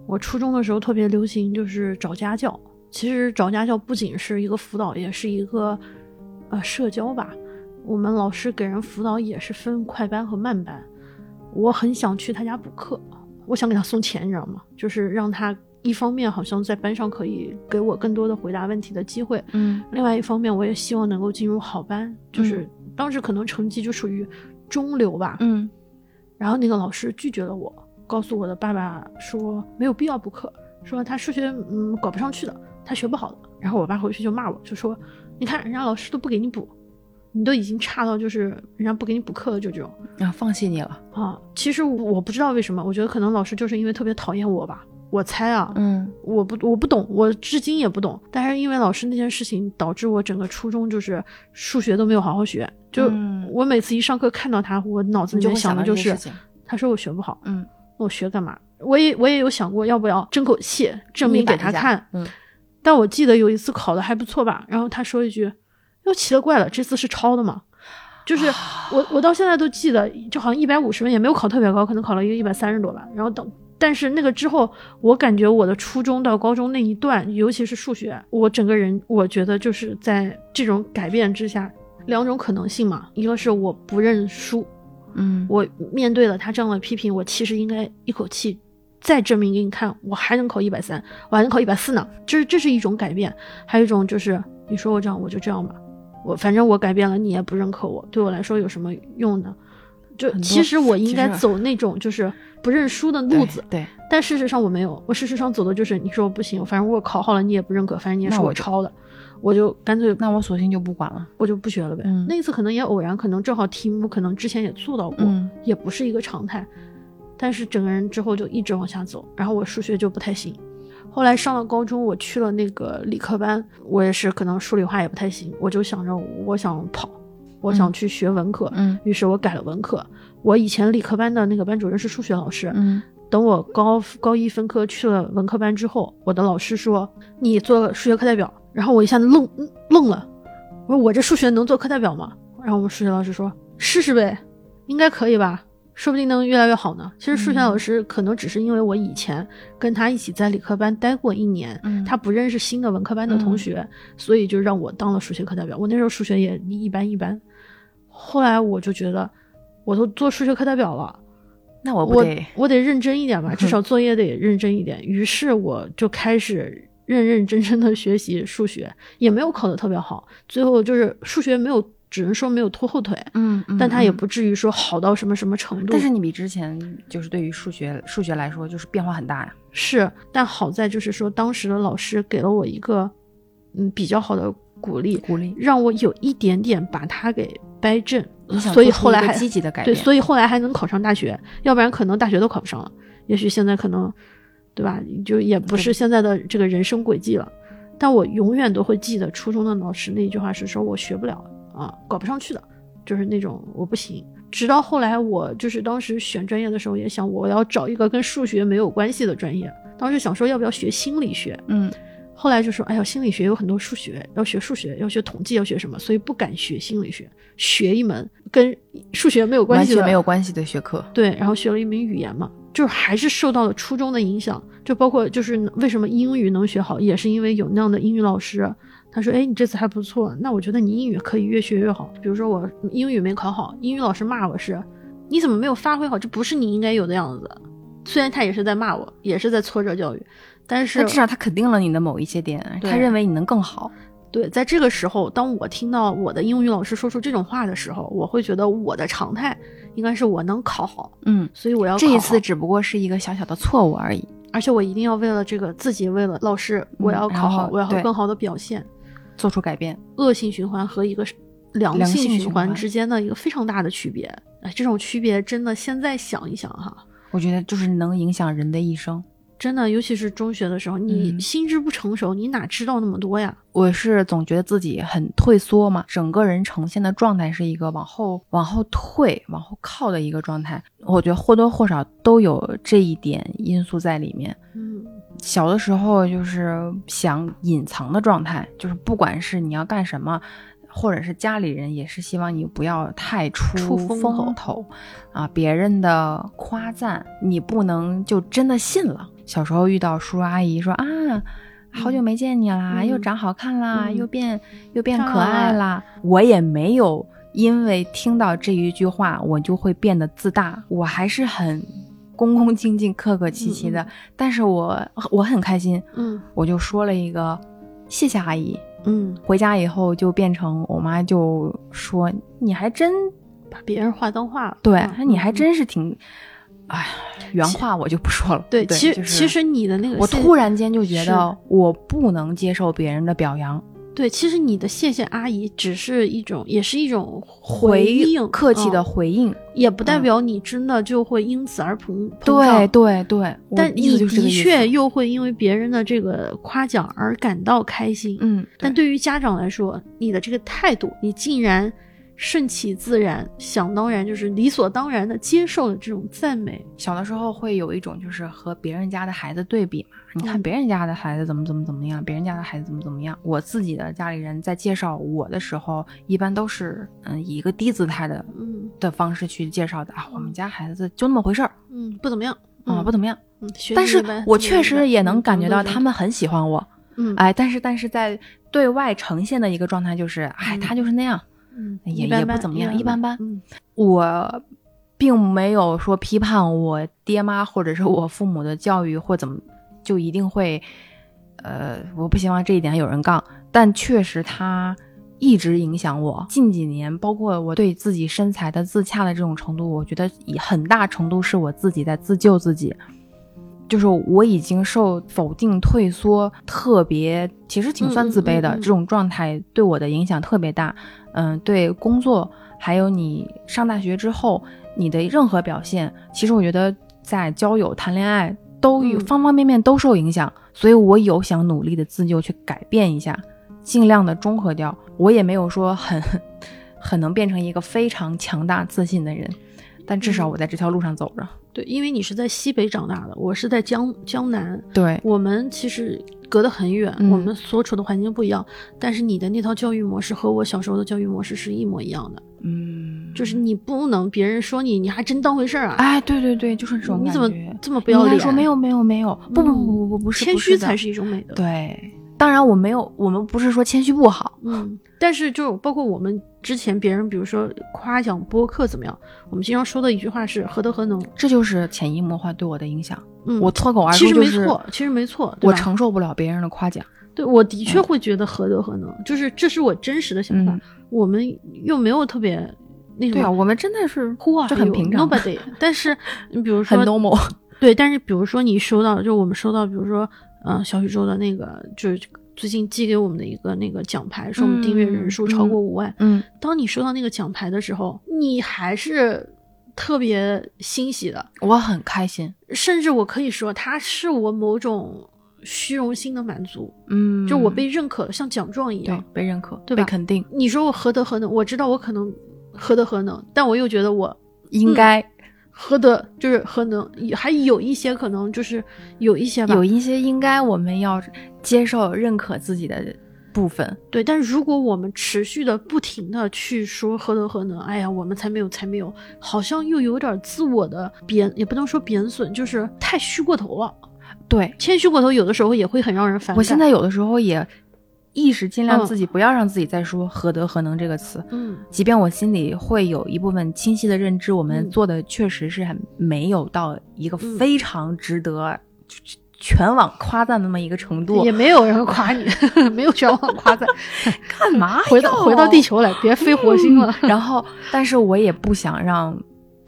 我初中的时候特别流行，就是找家教。其实找家教不仅是一个辅导，也是一个呃社交吧。我们老师给人辅导也是分快班和慢班。我很想去他家补课，我想给他送钱，你知道吗？就是让他一方面好像在班上可以给我更多的回答问题的机会，嗯另外一方面，我也希望能够进入好班，就是当时可能成绩就属于中流吧。嗯然后那个老师拒绝了我，告诉我的爸爸说没有必要补课，说他数学嗯搞不上去的，他学不好的。然后我爸回去就骂我，就说你看人家老师都不给你补，你都已经差到就是人家不给你补课了，就这种啊，放弃你了。啊。其实我不知道为什么，我觉得可能老师就是因为特别讨厌我吧，我猜啊，嗯我不我不懂，我至今也不懂。但是因为老师那件事情，导致我整个初中就是数学都没有好好学。就嗯我每次一上课看到他，我脑子里面想的就是。他说我学不好，嗯，那我学干嘛？我也我也有想过要不要争口气，证明给他看。嗯但我记得有一次考的还不错吧，然后他说一句：“又，奇了怪了，这次是抄的吗？”就是我我到现在都记得，就好像一百五十分也没有考特别高，可能考了一个一百三十多吧。然后等，但是那个之后，我感觉我的初中到高中那一段，尤其是数学，我整个人我觉得就是在这种改变之下，两种可能性嘛，一个是我不认输，嗯我面对了他这样的批评，我其实应该一口气再证明给你看，我还能考一百三，我还能考一百四呢。这这是一种改变，还有一种就是你说我这样我就这样吧，我反正我改变了，你也不认可我，对我来说有什么用呢？就其实我应该走那种就是不认输的路子，对，对但事实上我没有，我事实上走的就是你说我不行，反正我考好了你也不认可，反正你也是那我抄的，我就干脆那我索性就不管了。我就不学了呗。嗯那一次可能也偶然，可能正好题目可能之前也做到过，嗯也不是一个常态。但是整个人之后就一直往下走，然后我数学就不太行。后来上了高中，我去了那个理科班，我也是可能数理化也不太行，我就想着我想跑，我想嗯去学文科，嗯于是我改了文科。我以前理科班的那个班主任是数学老师，嗯等我高高一分科去了文科班之后，我的老师说你做数学课代表，然后我一下子愣愣了，我说我这数学能做课代表吗？然后我们数学老师说试试呗，应该可以吧，说不定能越来越好呢。其实数学老师可能只是因为我以前跟他一起在理科班待过一年，嗯他不认识新的文科班的同学，所以就让我当了数学课代表。我那时候数学也一般一般，后来我就觉得我都做数学课代表了。那我不得我得认真一点吧，至少作业得认真一点。于是我就开始认认真真的学习数学，也没有考得特别好，最后就是数学没有，只能说没有拖后腿，嗯，嗯但他也嗯不至于说好到什么什么程度。但是你比之前就是对于数学数学来说，就是变化很大呀。是，但好在就是说当时的老师给了我一个嗯比较好的鼓励，鼓励让我有一点点把它给掰正，所以后来还积极的改对，所以后来还能考上大学，要不然可能大学都考不上了。也许现在可能，对吧？就也不是现在的这个人生轨迹了。但我永远都会记得初中的老师那一句话是说我学不了啊，搞不上去的，就是那种我不行。直到后来，我就是当时选专业的时候也想，我要找一个跟数学没有关系的专业。当时想说要不要学心理学，嗯后来就说，哎呀，心理学有很多数学，要学数学，要学统计，要学什么，所以不敢学心理学，学一门跟数学没有关系的，全没有关系的学科。对，然后学了一门语言嘛，就是还是受到了初中的影响，就包括就是为什么英语能学好，也是因为有那样的英语老师。他说：“哎，你这次还不错，那我觉得你英语可以越学越好。比如说我英语没考好，英语老师骂我是，你怎么没有发挥好？这不是你应该有的样子。虽然他也是在骂我，也是在挫折教育，但是至少他肯定了你的某一些点，他认为你能更好。对，在这个时候，当我听到我的英语老师说出这种话的时候，我会觉得我的常态应该是我能考好，嗯，所以我要这一次只不过是一个小小的错误而已。而且我一定要为了这个自己，为了老师，我要考好，我要更好的表现。做出改变。恶性循环和一个良良性性循循环环之间的一个非常大的区别。哎，这种区别真的现在想一想哈，我觉得就是能影响人的一生。真的，尤其是中学的时候，你嗯心智不成熟，你哪知道那么多呀？我是总觉得自己很退缩嘛，整个人呈现的状态是一个往后、往后退、往后靠的一个状态。我觉得或多或少都有这一点因素在里面。嗯，小的时候就是想隐藏的状态，就是不管是你要干什么，或者是家里人也是希望你不要太出出风头啊，别人的夸赞你不能就真的信了。小时候遇到叔叔阿姨说啊。好久没见你啦，嗯又长好看啦，嗯又变又变可爱亮啦。我也没有因为听到这一句话，我就会变得自大，我还是很恭恭敬敬、客客气气的。嗯但是我我很开心，嗯我就说了一个谢谢阿姨。嗯，回家以后就变成我妈就说你还真把别人话当话了。对，嗯你还嗯真是挺，哎，原话我就不说了。对，其实、就是其实你的那个我突然间就觉得我不能接受别人的表扬，对，其实你的谢谢阿姨只是一种，也是一种回应，客气的嗯回应。也不代嗯表你真的就会因此而膨膨对胀。对对，我但你的确又会因为别人的这个夸奖而感到开心。嗯，但对于家长来说，你的这个态度，你竟然顺其自然、想当然，就是理所当然的接受了这种赞美。小的时候会有一种就是和别人家的孩子对比嘛，你看嗯别人家的孩子怎么怎么怎么样，别人家的孩子怎么怎么样。我自己的家里人在介绍我的时候，一般都是嗯以一个低姿态的嗯的方式去介绍的啊，我们家孩子就那么回事儿嗯，不怎么样。啊，不怎么样。嗯，但是我确实也能感觉到嗯他们很喜欢我，嗯哎，但是但是在对外呈现的一个状态就是，哎，嗯他就是那样。嗯也一般般也不怎么样一一般般嗯我并没有说批判我爹妈或者是我父母的教育或怎么就一定会，呃，我不希望这一点有人杠，但确实他一直影响我。近几年，包括我对自己身材的自洽的这种程度，我觉得以很大程度是我自己在自救自己。就是我已经受否定、退缩，特别其实挺算自卑的、嗯嗯嗯嗯这种状态，对我的影响特别大。嗯，对工作，还有你上大学之后你的任何表现，其实我觉得在交友、谈恋爱都有、嗯方方面面都受影响。所以我有想努力的自救去改变一下，尽量的中和掉。我也没有说很很能变成一个非常强大自信的人，但至少嗯我在这条路上走着。对，因为你是在西北长大的，我是在江江南，对，我们其实隔得很远，嗯我们所处的环境不一样，但是你的那套教育模式和我小时候的教育模式是一模一样的，嗯，就是你不能别人说你，你还真当回事儿啊！哎，对对对，就是这种感你怎么。这么不要脸？你说没有没有没有，不不嗯不不不不是谦虚才是一种美德。，对。当然我没有，我们不是说谦虚不好，嗯，但是就包括我们之前别人，比如说夸奖播客怎么样，我们经常说的一句话是“何德何能这就是潜移默化对我的影响。”。嗯，我脱口而其实出就是没错，其实没错，我承受不了别人的夸奖。对我的确会觉得何德何能，就是这是我真实的想法。嗯我们又没有特别那什对啊，么我们真的是呼啊，就很平常 nobody。但是你 比如说很 normal。对，但是比如说你收到，就我们收到，比如说，嗯、小宇宙的那个，就是最近寄给我们的一个那个奖牌，说我们订阅人数超过五万。嗯，当你收到那个奖牌的时候，你还是特别欣喜的，我很开心。甚至我可以说，它是我某种虚荣心的满足，嗯，就我被认可了，像奖状一对样。被认可，对吧被肯定，你说我何德何能？我知道我可能何德何能，但我又觉得我应该何德就是何能，还有一些可能就是有一些吧，有一些应该我们要接受、认可自己的部分。对，但是如果我们持续的不停的去说何德何能，哎呀，我们才没有才没有，好像又有点自我的贬，也不能说贬损，就是太虚过头了。对谦虚过头，有的时候也会很让人反感。我现在有的时候也意识尽量嗯自己不要让自己再说“何德何能”这个词。嗯，即便我心里会有一部分清晰的认知，我们嗯做的确实是很没有到一个嗯非常值得全网夸赞的那么一个程度。也没有人夸你，没有全网夸赞。干嘛回到回到地球来，别飞火星了。然后，但是我也不想让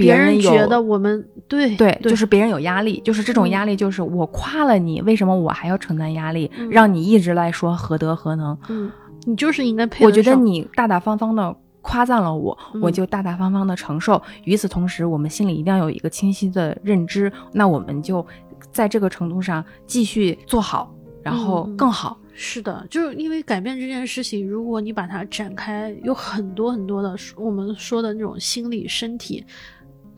别人有觉得我们对对，对，就是别人有压力，就是这种嗯压力，就是我夸了你，为什么我还要承担压力，嗯让你一直来说何德何能？嗯，你就是应该配。我觉得你大大方方的夸赞了我，嗯我就大大方方的承受。与此同时，我们心里一定要有一个清晰的认知，那我们就在这个程度上继续做好，然后嗯更好。是的，就是因为改变这件事情，如果你把它展开，有很多很多的我们说的那种心理、身体，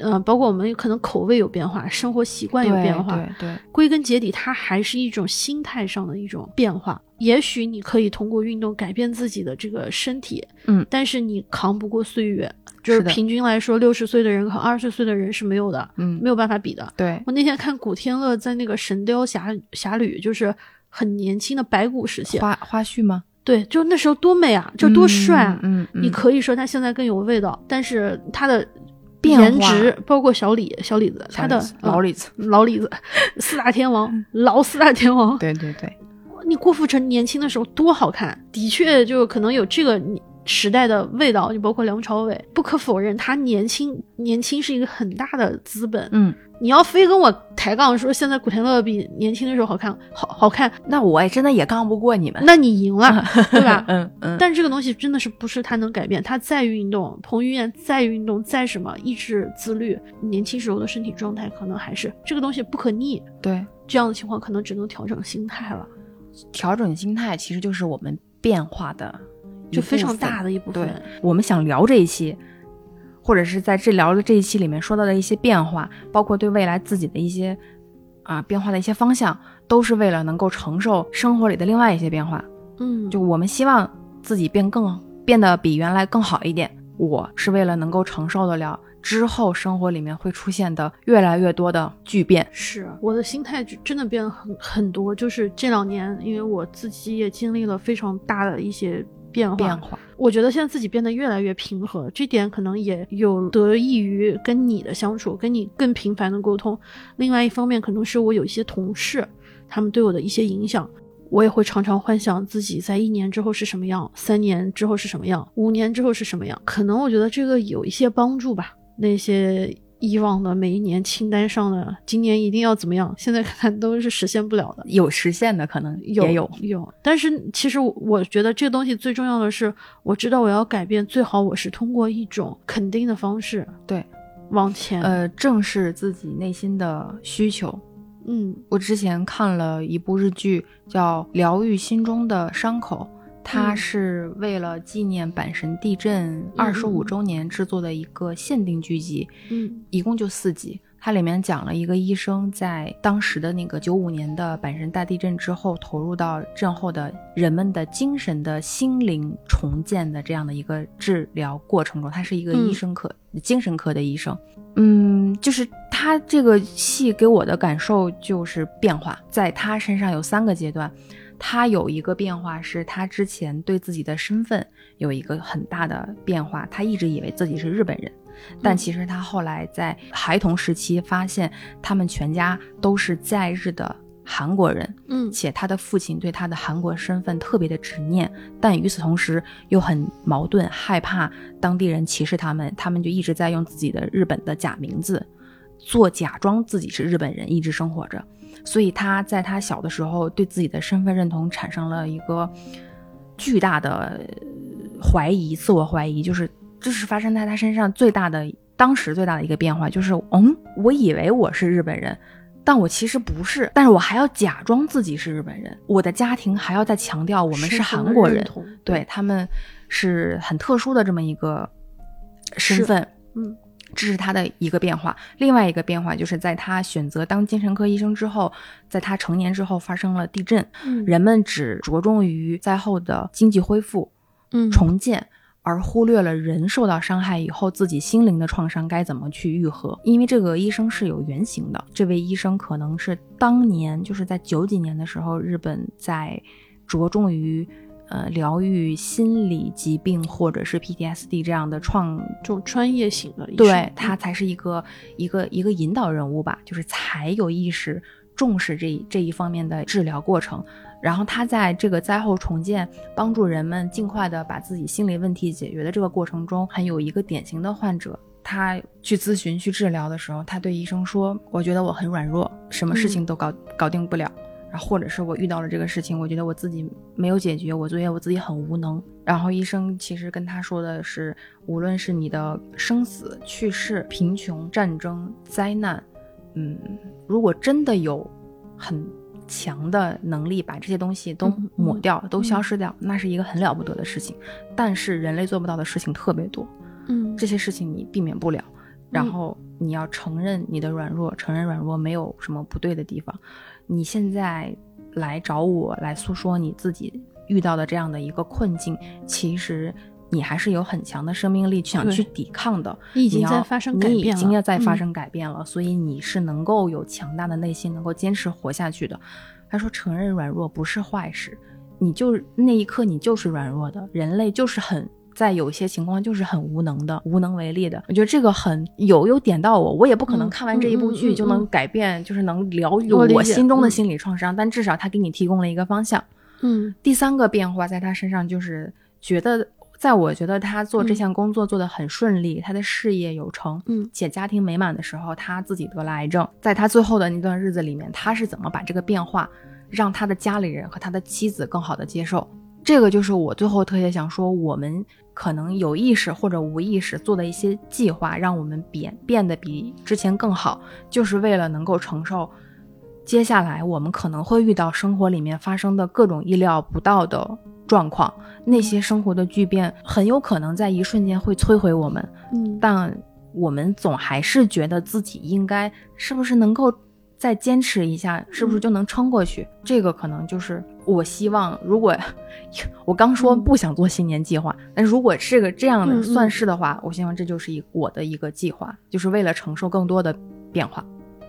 呃，包括我们可能口味有变化，生活习惯有变化，对对，归根结底，它还是一种心态上的一种变化。也许你可以通过运动改变自己的这个身体，嗯但是你扛不过岁月。就是平均来说，六十岁的人和二十岁的人是没有的，嗯没，有办法比的。对，我那天看古天乐在那个《神雕侠侠侣》，就是很年轻的白骨时期，花花絮吗？对，就那时候多美啊，就多帅啊！嗯，嗯，你嗯可以说他现在更有味道，但是他的变颜值，包括小李、小李子，他的老呃李子，老李子，四大天王，老四大天王。对对对，你郭富城年轻的时候多好看，的确就可能有这个时代的味道。你包括梁朝伟，不可否认，他年轻年轻是一个很大的资本。嗯，你要非跟我抬杠说现在古天乐比年轻的时候好看，好好看，那我也真的也杠不过你们，那你赢了，对吧？嗯嗯，但这个东西真的是不是他能改变，他再运动，彭于晏再运动，再什么意志自律，年轻时候的身体状态可能还是这个东西不可逆。对，这样的情况可能只能调整心态了，调整心态其实就是我们变化的就非常大的一部分。我们想聊这一期，或者是在治疗的这一期里面说到的一些变化，包括对未来自己的一些啊、变化的一些方向，都是为了能够承受生活里的另外一些变化。嗯，就我们希望自己变更变得比原来更好一点，我是为了能够承受得了之后生活里面会出现的越来越多的巨变。是我的心态就真的变得很很多，就是这两年，因为我自己也经历了非常大的一些变化，变化，我觉得现在自己变得越来越平和，这点可能也有得益于跟你的相处，跟你更频繁的沟通。另外一方面，可能是我有一些同事，他们对我的一些影响，我也会常常幻想自己在一年之后是什么样，三年之后是什么样，五年之后是什么样。可能我觉得这个有一些帮助吧。那些以往的每一年清单上的今年一定要怎么样，现在看都是实现不了的。有实现的可能有也有，有，但是其实我觉得这个东西最重要的是，我知道我要改变，最好我是通过一种肯定的方式，对，往前。呃，正视自己内心的需求。嗯，我之前看了一部日剧，叫《疗愈心中的伤口》，它嗯是为了纪念阪神地震二十五嗯周年制作的一个限定剧集，嗯一共就四集。它里面讲了一个医生在当时的那个九五年的阪神大地震之后，投入到震后的人们的精神的心灵重建的这样的一个治疗过程中，他是一个嗯医生科、精神科的医生。嗯，就是他这个戏给我的感受就是变化，在他身上有三个阶段。他有一个变化是他之前对自己的身份有一个很大的变化，他一直以为自己是日本人，但其实他后来在孩童时期发现他们全家都是在日的韩国人，嗯。且他的父亲对他的韩国身份特别的执念，但与此同时又很矛盾，害怕当地人歧视他们，他们就一直在用自己的日本的假名字，做假装自己是日本人，一直生活着。所以他在他小的时候对自己的身份认同产生了一个巨大的呃怀疑，自我怀疑，就是这是发生在他身上最大的当时最大的一个变化，就是嗯，我以为我是日本人。但我其实不是，但是我还要假装自己是日本人，我的家庭还要再强调我们是韩国人，对他们是很特殊的这么一个身份，嗯这是他的一个变化。另外一个变化就是在他选择当精神科医生之后，在他成年之后发生了地震，嗯人们只着重于灾后的经济恢复、嗯重建。而忽略了人受到伤害以后自己心灵的创伤该怎么去愈合，因为这个医生是有原型的。这位医生可能是当年就是在九几年的时候，日本在着重于呃疗愈心理疾病或者是 PTSD 这样的创这种专业型的医生，对他才是一个一个一个引导人物吧，就是才有意识重视这这一方面的治疗过程。然后他在这个灾后重建，帮助人们尽快的把自己心理问题解决的这个过程中，还有一个典型的患者，他去咨询去治疗的时候，他对医生说：“我觉得我很软弱，什么事情都搞、搞定不了。”然后或者是我遇到了这个事情，我觉得我自己没有解决，我觉得我自己很无能。然后医生其实跟他说的是，无论是你的生死、去世、贫穷、战争、灾难，嗯，如果真的有很强的能力把这些东西都嗯抹掉、都消嗯失掉，那是一个很了不得的事情。但是人类做不到的事情特别多，嗯这些事情你避免不了。然嗯后你要承认你的软弱，承认软弱没有什么不对的地方。你现在来找我来诉说你自己遇到的这样的一个困境，其实你还是有很强的生命力去想去抵抗的。你已经在发生改变你已经要在发嗯生改变了，所以你是能够有强大的内心，能够坚持活下去的。他说，承认软弱不是坏事，你就那一刻你就是软弱的，人类就是很。在有些情况就是很无能的，无能为力的。我觉得这个很有有点到我，我也不可能嗯看完这一部剧就能嗯改变，就是能疗愈我心中的嗯心理创伤，但至少他给你提供了一个方向。嗯第三个变化在他身上就是觉得，在我觉得他做这嗯项工作做得很顺利，他的事业有成，嗯且家庭美满的时候，他自己得了癌症，在他最后的那段日子里面，他是怎么把这个变化让他的家里人和他的妻子更好的接受？这个就是我最后特别想说，我们可能有意识或者无意识做的一些计划，让我们变变得比之前更好，就是为了能够承受接下来我们可能会遇到生活里面发生的各种意料不到的状况。那些生活的巨变很有可能在一瞬间会摧毁我们，但我们总还是觉得自己应该是不是能够再坚持一下，是不是就能撑过去？这个可能就是我希望，如果 我刚说嗯不想做新年计划，但如果是个这样的算是的话，我希望这就是一我的一个计划，就是为了承受更多的变化。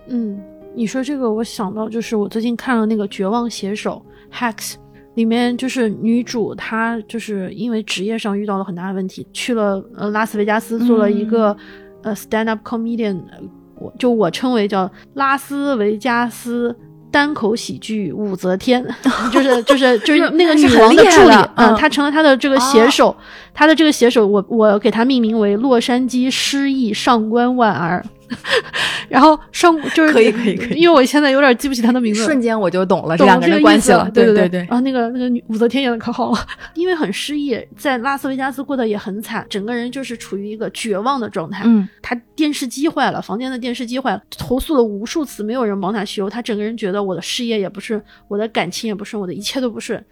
嗯，你说这个，我想到就是我最近看了那个《绝望写手》Hacks，里面就是女主她就是因为职业上遇到了很大的问题，去了呃拉斯维加斯做了一个、呃 stand up comedian，呃我就我称为叫拉斯维加斯。单口喜剧武则天，就是就是就是那个女王的助理嗯，嗯她成了她的这个写手，她的这个写手，我我给她命名为洛杉矶失意上官婉儿，然后上就是可以可以可以因为我现在有点记不起他的名字，瞬间我就懂了这两个人关系了。对对对对然后那个那个女武则天演的可好了，因为很失意，在拉斯维加斯过得也很惨，整个人就是处于一个绝望的状态。嗯他电视机坏了，房间的电视机坏了，投诉了无数次，没有人帮他修。他整个人觉得我的事业也不顺，我的感情也不顺，我的一切都不顺。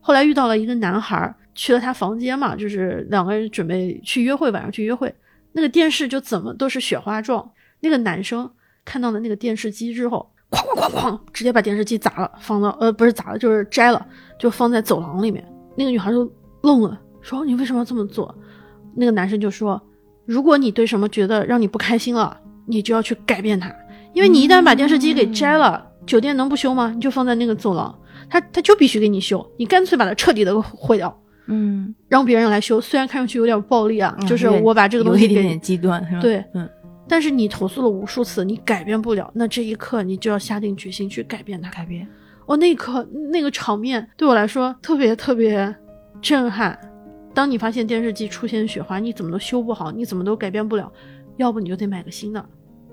后来遇到了一个男孩儿，去了他房间嘛，就是两个人准备去约会，晚上去约会。那个电视就怎么都是雪花状。那个男生看到了那个电视机之后，哐哐哐哐，直接把电视机砸了，放到呃不是砸了，就是摘了，就放在走廊里面。那个女孩就愣了，说：“你为什么要这么做？”那个男生就说：“如果你对什么觉得让你不开心了，你就要去改变它，因为你一旦把电视机给摘了，酒店能不修吗？你就放在那个走廊，他他就必须给你修，你干脆把它彻底的毁掉。”嗯，让别人来修，虽然看上去有点暴力啊，嗯就是我把这个东西给有一点点极端，是吧？对，嗯，但是你投诉了无数次，你改变不了，那这一刻你就要下定决心去改变它。改变。哦，那一刻那个场面对我来说特别特别震撼。当你发现电视机出现雪花，你怎么都修不好，你怎么都改变不了，要不你就得买个新的，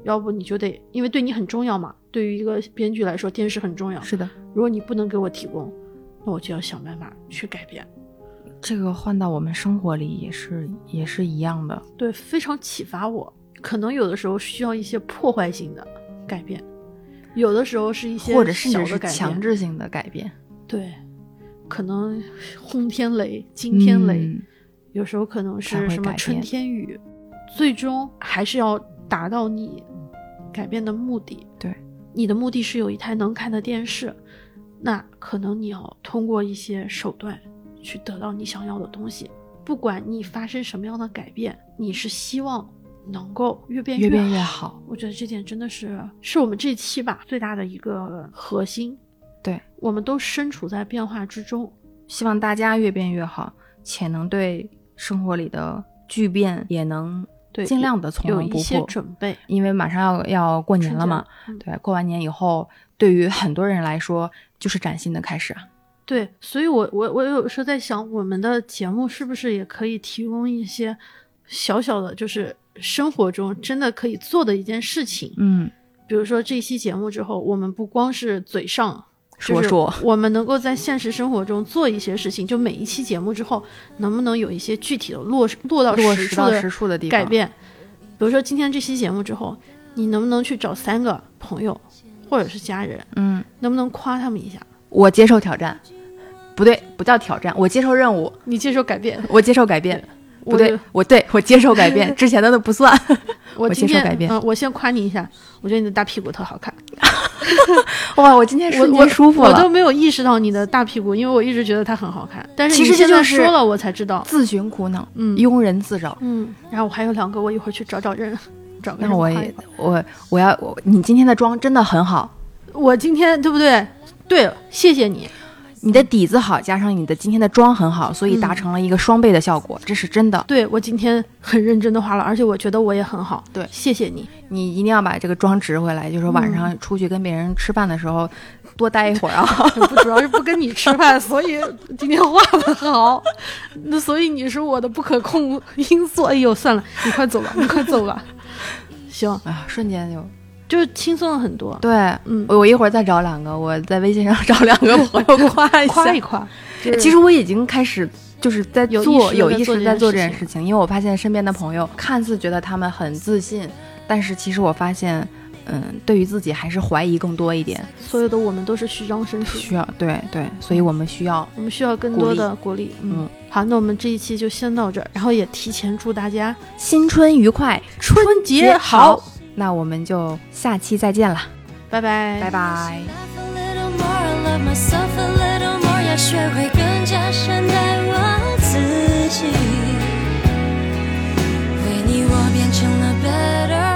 要不你就得，因为对你很重要嘛。对于一个编剧来说，电视很重要。是的，如果你不能给我提供，那我就要想办法去改变。这个换到我们生活里也是也是一样的。对，非常启发我。可能有的时候需要一些破坏性的改变，有的时候是一些或者甚至是强制性的改变。对，可能轰天雷、惊天雷，嗯有时候可能是什么春天雨，最终还是要达到你改变的目的。对，你的目的是有一台能看的电视，那可能你要通过一些手段去得到你想要的东西。不管你发生什么样的改变，你是希望能够越变越变好越好。我觉得这点真的是是我们这期吧最大的一个核心。对，我们都身处在变化之中。希望大家越变越好，且能对生活里的巨变也能对，尽量的从有一些容不迫。准备。因为马上要要过年了嘛，嗯对，过完年以后，对于很多人来说就是崭新的开始啊。对，所以我我我有时候在想，我们的节目是不是也可以提供一些小小的，就是生活中真的可以做的一件事情。嗯，比如说这期节目之后，我们不光是嘴上就是说说我们能够在现实生活中做一些事情。就每一期节目之后，能不能有一些具体的落落到落实到实处的实处的地方改。变？比如说今天这期节目之后，你能不能去找三个朋友或者是家人，嗯，能不能夸他们一下？我接受挑战，不对，不叫挑战，我接受任务，你接受改变？我接受改变。不对，我对我接受改变，之前的都不算。我我接受改变嗯、我先夸你一下，我觉得你的大屁股特好看。哇，我今天我瞬我间舒服了。我都没有意识到你的大屁股，因为我一直觉得它很好看。但是其实现在说了，我才知道。自寻苦恼，嗯庸人自扰。嗯，然后我还有两个，我一会儿去找找人，找个人那我也我我要我你今天的妆真的很好，我今天对不对？对，谢谢你。你的底子好，加上你的今天的妆很好，所以达成了一个双倍的效果，这是真的。对我今天很认真的化了，而且我觉得我也很好。对谢谢你。你一定要把这个妆值回来，就是晚上出去跟别人吃饭的时候多待一会儿啊。不主要是不跟你吃饭，所以今天画的好。那所以你是我的不可控因素。哎呦，算了，你快走吧，你快走吧。行，哎呀，瞬间就就是轻松了很多。对，嗯我我一会儿再找两个，我在微信上找两个 朋友夸一下。夸一夸。就是其实我已经开始就是在做有意识在做这件事情，因为我发现身边的朋友看似觉得他们很自信，但是其实我发现，嗯，对于自己还是怀疑更多一点，所有的我们都是虚张声势，需要对对，所以我们需要我们需要更多的鼓励。嗯，嗯好，那我们这一期就先到这儿，然后也提前祝大家新春愉快，春节好，那我们就下期再见了，拜拜，拜拜。学会更加善待我自己，为你我变成了 better。